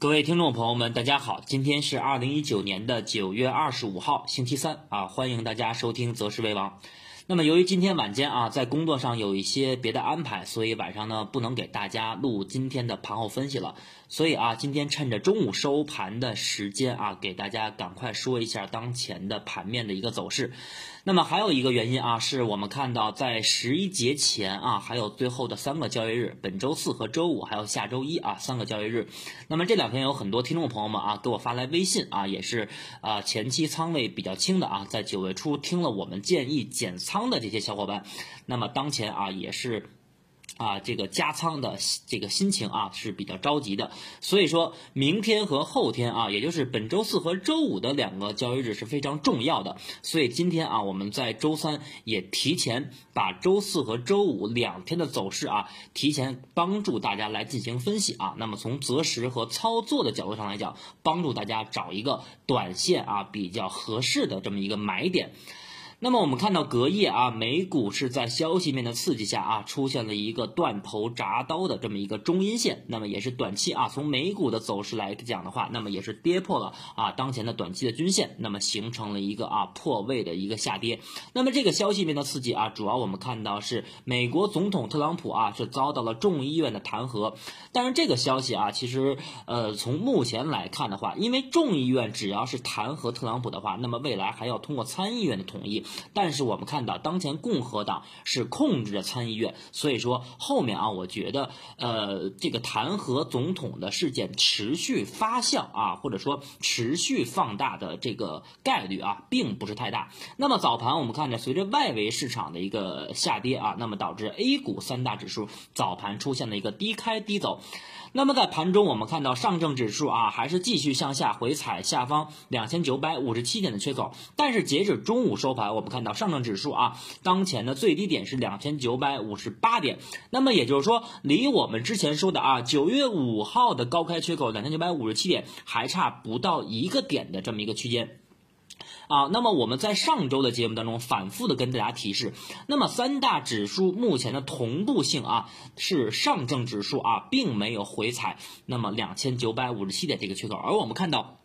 各位听众朋友们，大家好，今天是二零一九年的九月二十五号，星期三啊，欢迎大家收听择时为王。那么由于今天晚间啊，在工作上有一些别的安排，所以晚上呢不能给大家录今天的盘后分析了。所以啊，今天趁着中午收盘的时间啊，给大家赶快说一下当前的盘面的一个走势。那么还有一个原因啊，是我们看到在十一节前啊，还有最后的三个交易日，本周四和周五，还有下周一啊，三个交易日。那么这两天有很多听众朋友们啊，给我发来微信啊，也是啊前期仓位比较轻的啊，在九月初听了我们建议减仓的这些小伙伴，那么当前啊也是。啊，这个加仓的这个心情啊是比较着急的，所以说明天和后天啊，也就是本周四和周五的两个交易日是非常重要的，所以今天啊，我们在周三也提前把周四和周五两天的走势啊，提前帮助大家来进行分析啊。那么从择时和操作的角度上来讲，帮助大家找一个短线啊比较合适的这么一个买点。那么我们看到隔夜啊，美股是在消息面的刺激下啊，出现了一个断头铡刀的这么一个中阴线，那么也是短期啊，从美股的走势来讲的话，那么也是跌破了啊当前的短期的均线，那么形成了一个啊破位的一个下跌。那么这个消息面的刺激啊，主要我们看到是美国总统特朗普啊是遭到了众议院的弹劾，但是这个消息啊，其实呃从目前来看的话，因为众议院只要是弹劾特朗普的话，那么未来还要通过参议院的同意。但是我们看到，当前共和党是控制着参议院，所以说后面啊，我觉得呃，这个弹劾总统的事件持续发酵啊，或者说持续放大的这个概率啊，并不是太大。那么早盘我们看着，随着外围市场的一个下跌啊，那么导致 A 股三大指数早盘出现了一个低开低走。那么在盘中，我们看到上证指数啊，还是继续向下回踩下方两千九百五十七点的缺口。但是截止中午收盘，我我们看到上证指数啊，当前的最低点是两千九百五十八点。那么也就是说，离我们之前说的啊，九月五号的高开缺口两千九百五十七点，还差不到一个点的这么一个区间。啊，那么我们在上周的节目当中反复的跟大家提示，那么三大指数目前的同步性啊，是上证指数啊，并没有回踩那么两千九百五十七点这个缺口，而我们看到。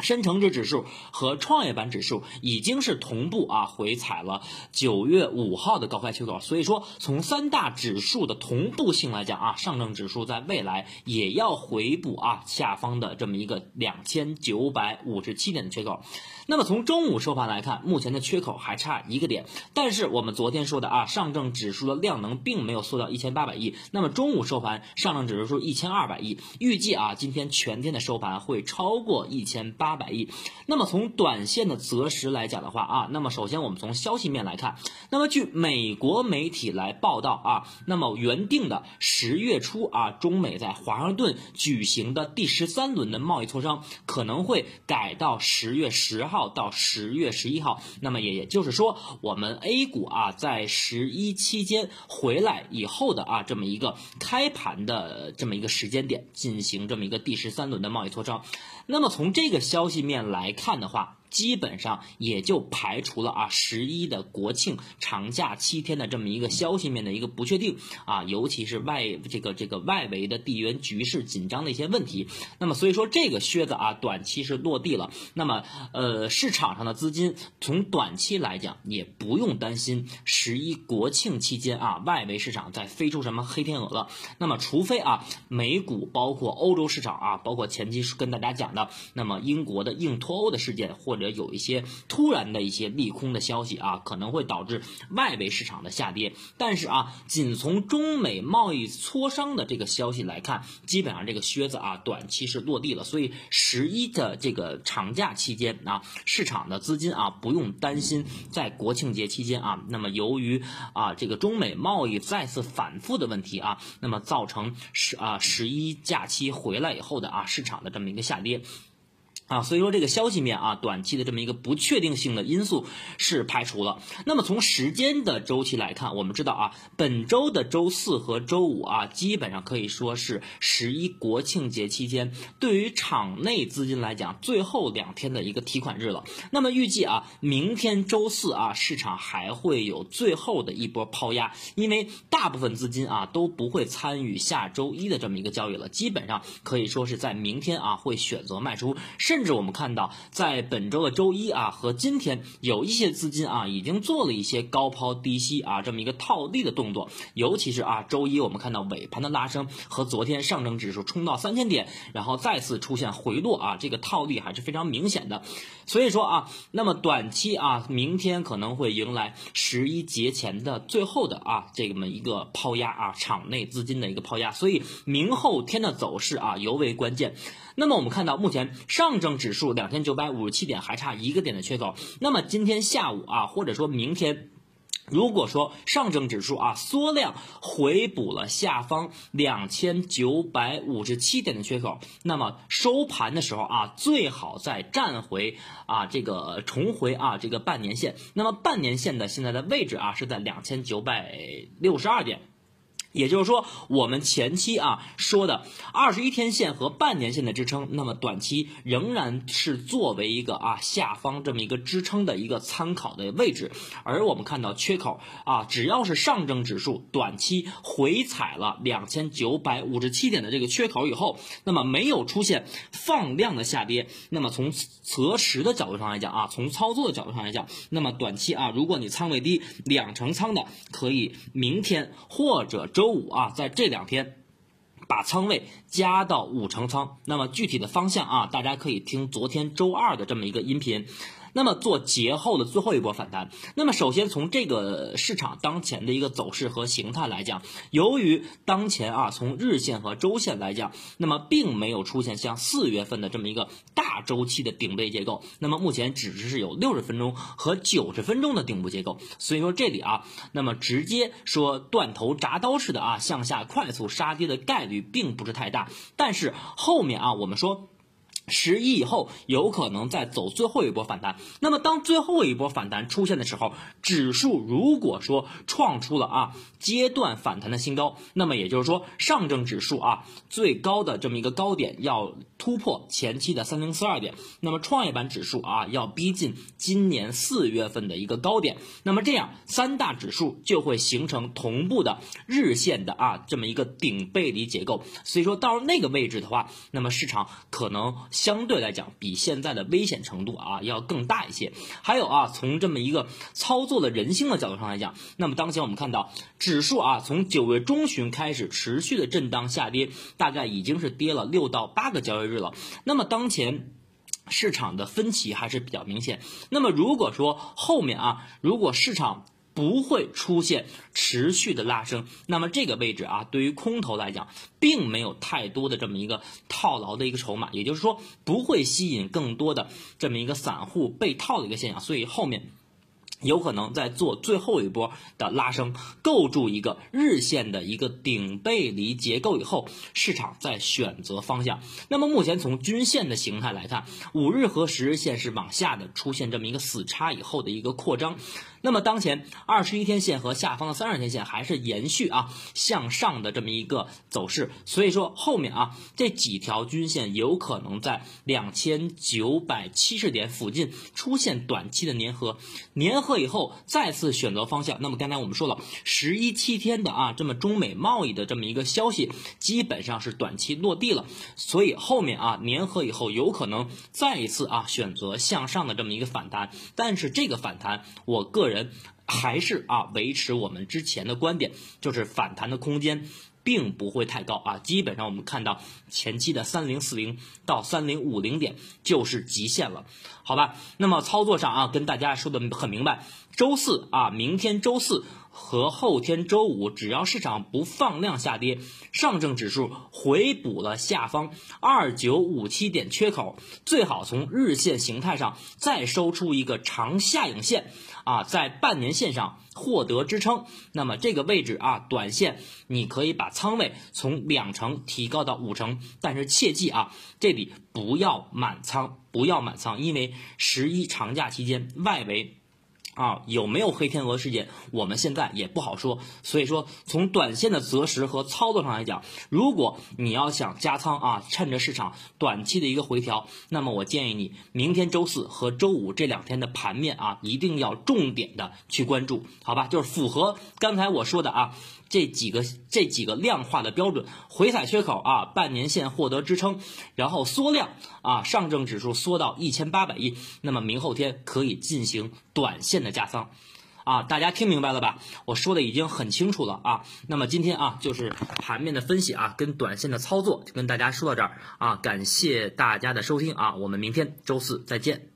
深成指指数和创业板指数已经是同步啊回踩了九月五号的高开缺口，所以说从三大指数的同步性来讲啊，上证指数在未来也要回补啊下方的这么一个两千九百五十七点的缺口。那么从中午收盘来看，目前的缺口还差一个点，但是我们昨天说的啊，上证指数的量能并没有缩到一千八百亿，那么中午收盘上证指数一千二百亿，预计啊今天全天的收盘会超过一千。八百亿，那么从短线的择时来讲的话啊，那么首先我们从消息面来看，那么据美国媒体来报道啊，那么原定的十月初啊，中美在华盛顿举行的第十三轮的贸易磋商可能会改到十月十号到十月十一号，那么也也就是说，我们 A 股啊在十一期间回来以后的啊这么一个开盘的这么一个时间点进行这么一个第十三轮的贸易磋商，那么从这个。消息面来看的话。基本上也就排除了啊十一的国庆长假七天的这么一个消息面的一个不确定啊，尤其是外这个这个外围的地缘局势紧张的一些问题。那么所以说这个靴子啊短期是落地了。那么呃市场上的资金从短期来讲也不用担心十一国庆期间啊外围市场再飞出什么黑天鹅了。那么除非啊美股包括欧洲市场啊包括前期跟大家讲的那么英国的硬脱欧的事件或者者有一些突然的一些利空的消息啊，可能会导致外围市场的下跌。但是啊，仅从中美贸易磋商的这个消息来看，基本上这个靴子啊，短期是落地了。所以十一的这个长假期间啊，市场的资金啊，不用担心在国庆节期间啊，那么由于啊这个中美贸易再次反复的问题啊，那么造成十啊十一假期回来以后的啊市场的这么一个下跌。啊，所以说这个消息面啊，短期的这么一个不确定性的因素是排除了。那么从时间的周期来看，我们知道啊，本周的周四和周五啊，基本上可以说是十一国庆节期间对于场内资金来讲最后两天的一个提款日了。那么预计啊，明天周四啊，市场还会有最后的一波抛压，因为大部分资金啊都不会参与下周一的这么一个交易了，基本上可以说是在明天啊会选择卖出，甚甚至我们看到，在本周的周一啊和今天，有一些资金啊已经做了一些高抛低吸啊这么一个套利的动作。尤其是啊周一我们看到尾盘的拉升和昨天上证指数冲到三千点，然后再次出现回落啊，这个套利还是非常明显的。所以说啊，那么短期啊，明天可能会迎来十一节前的最后的啊这么一个抛压啊，场内资金的一个抛压。所以明后天的走势啊尤为关键。那么我们看到，目前上证指数两千九百五十七点还差一个点的缺口。那么今天下午啊，或者说明天，如果说上证指数啊缩量回补了下方两千九百五十七点的缺口，那么收盘的时候啊，最好再站回啊这个重回啊这个半年线。那么半年线的现在的位置啊是在两千九百六十二点。也就是说，我们前期啊说的二十一天线和半年线的支撑，那么短期仍然是作为一个啊下方这么一个支撑的一个参考的位置。而我们看到缺口啊，只要是上证指数短期回踩了两千九百五十七点的这个缺口以后，那么没有出现放量的下跌，那么从择时的角度上来讲啊，从操作的角度上来讲，那么短期啊，如果你仓位低两成仓的，可以明天或者周。周五啊，在这两天把仓位加到五成仓，那么具体的方向啊，大家可以听昨天周二的这么一个音频。那么做节后的最后一波反弹，那么首先从这个市场当前的一个走势和形态来讲，由于当前啊从日线和周线来讲，那么并没有出现像四月份的这么一个大周期的顶背结构，那么目前只是有六十分钟和九十分钟的顶部结构，所以说这里啊，那么直接说断头铡刀式的啊向下快速杀跌的概率并不是太大，但是后面啊我们说。十一以后有可能再走最后一波反弹，那么当最后一波反弹出现的时候，指数如果说创出了啊阶段反弹的新高，那么也就是说上证指数啊最高的这么一个高点要突破前期的三零四二点，那么创业板指数啊要逼近今年四月份的一个高点，那么这样三大指数就会形成同步的日线的啊这么一个顶背离结构，所以说到那个位置的话，那么市场可能。相对来讲，比现在的危险程度啊要更大一些。还有啊，从这么一个操作的人性的角度上来讲，那么当前我们看到指数啊，从九月中旬开始持续的震荡下跌，大概已经是跌了六到八个交易日了。那么当前市场的分歧还是比较明显。那么如果说后面啊，如果市场不会出现持续的拉升，那么这个位置啊，对于空头来讲，并没有太多的这么一个套牢的一个筹码，也就是说，不会吸引更多的这么一个散户被套的一个现象，所以后面。有可能在做最后一波的拉升，构筑一个日线的一个顶背离结构以后，市场再选择方向。那么目前从均线的形态来看，五日和十日线是往下的，出现这么一个死叉以后的一个扩张。那么当前二十一天线和下方的三十天线还是延续啊向上的这么一个走势，所以说后面啊这几条均线有可能在两千九百七十点附近出现短期的粘合，粘合。以后再次选择方向。那么刚才我们说了，十一七天的啊，这么中美贸易的这么一个消息，基本上是短期落地了。所以后面啊，粘合以后有可能再一次啊选择向上的这么一个反弹。但是这个反弹，我个人人还是啊维持我们之前的观点，就是反弹的空间。并不会太高啊，基本上我们看到前期的三零四零到三零五零点就是极限了，好吧？那么操作上啊，跟大家说的很明白，周四啊，明天周四和后天周五，只要市场不放量下跌，上证指数回补了下方二九五七点缺口，最好从日线形态上再收出一个长下影线，啊，在半年线上获得支撑，那么这个位置啊，短线你可以把仓位从两成提高到五成，但是切记啊，这里不要满仓，不要满仓，因为十一长假期间外围。啊，有没有黑天鹅事件？我们现在也不好说。所以说，从短线的择时和操作上来讲，如果你要想加仓啊，趁着市场短期的一个回调，那么我建议你明天周四和周五这两天的盘面啊，一定要重点的去关注，好吧？就是符合刚才我说的啊。这几个这几个量化的标准，回踩缺口啊，半年线获得支撑，然后缩量啊，上证指数缩到一千八百亿，那么明后天可以进行短线的加仓，啊，大家听明白了吧？我说的已经很清楚了啊。那么今天啊，就是盘面的分析啊，跟短线的操作就跟大家说到这儿啊，感谢大家的收听啊，我们明天周四再见。